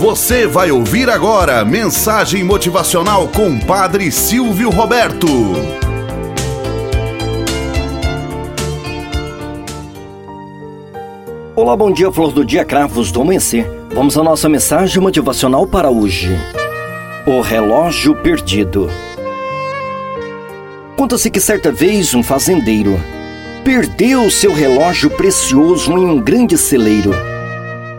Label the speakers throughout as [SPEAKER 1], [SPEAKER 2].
[SPEAKER 1] Você vai ouvir agora mensagem motivacional com Padre Silvio Roberto.
[SPEAKER 2] Olá, bom dia, flor do dia, cravos do amanhecer. Vamos à nossa mensagem motivacional para hoje. O relógio perdido. Conta-se que certa vez um fazendeiro perdeu seu relógio precioso em um grande celeiro.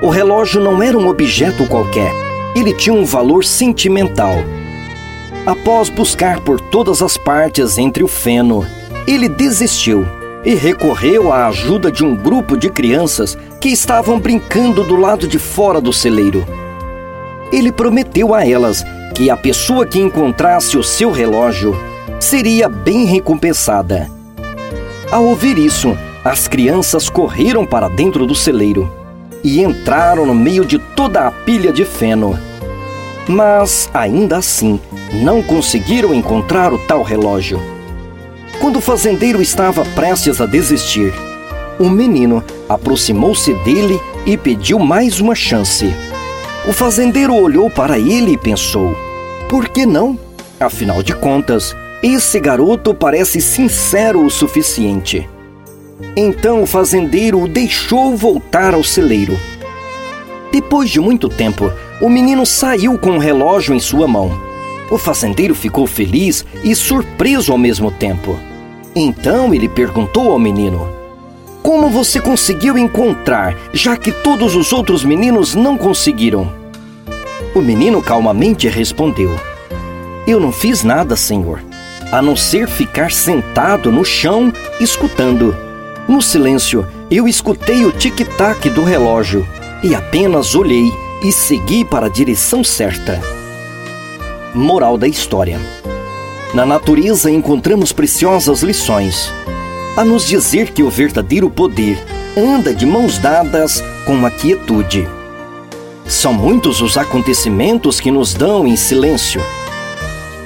[SPEAKER 2] O relógio não era um objeto qualquer, ele tinha um valor sentimental. Após buscar por todas as partes entre o feno, ele desistiu e recorreu à ajuda de um grupo de crianças que estavam brincando do lado de fora do celeiro. Ele prometeu a elas que a pessoa que encontrasse o seu relógio seria bem recompensada. Ao ouvir isso, as crianças correram para dentro do celeiro e entraram no meio de toda a pilha de feno. Mas, ainda assim, não conseguiram encontrar o tal relógio. Quando o fazendeiro estava prestes a desistir, um menino aproximou-se dele e pediu mais uma chance. O fazendeiro olhou para ele e pensou: por que não? Afinal de contas, esse garoto parece sincero o suficiente. Então o fazendeiro o deixou voltar ao celeiro. Depois de muito tempo, o menino saiu com o relógio em sua mão. O fazendeiro ficou feliz e surpreso ao mesmo tempo. Então ele perguntou ao menino: Como você conseguiu encontrar, já que todos os outros meninos não conseguiram? O menino calmamente respondeu: Eu não fiz nada, senhor, a não ser ficar sentado no chão escutando. No silêncio, eu escutei o tic-tac do relógio e apenas olhei e segui para a direção certa. Moral da história: Na natureza encontramos preciosas lições, a nos dizer que o verdadeiro poder anda de mãos dadas com a quietude. São muitos os acontecimentos que nos dão em silêncio.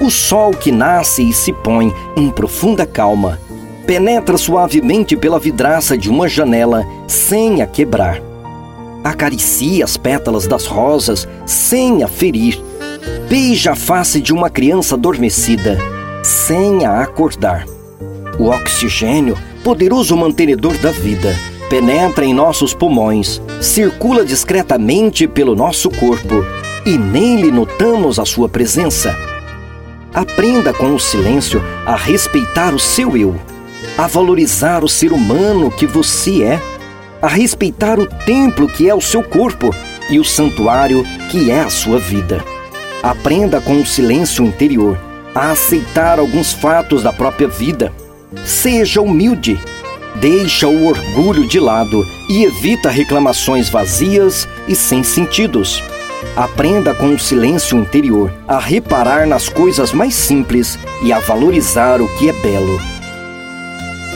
[SPEAKER 2] O sol que nasce e se põe em profunda calma penetra suavemente pela vidraça de uma janela sem a quebrar. Acaricia as pétalas das rosas sem a ferir. Beija a face de uma criança adormecida sem a acordar. O oxigênio, poderoso mantenedor da vida, penetra em nossos pulmões, circula discretamente pelo nosso corpo e nele notamos a sua presença. Aprenda com o silêncio a respeitar o seu eu, a valorizar o ser humano que você é, a respeitar o templo que é o seu corpo e o santuário que é a sua vida. Aprenda com o silêncio interior a aceitar alguns fatos da própria vida. Seja humilde Deixa o orgulho de lado e evita reclamações vazias e sem sentidos. Aprenda com o silêncio interior a reparar nas coisas mais simples e a valorizar o que é belo.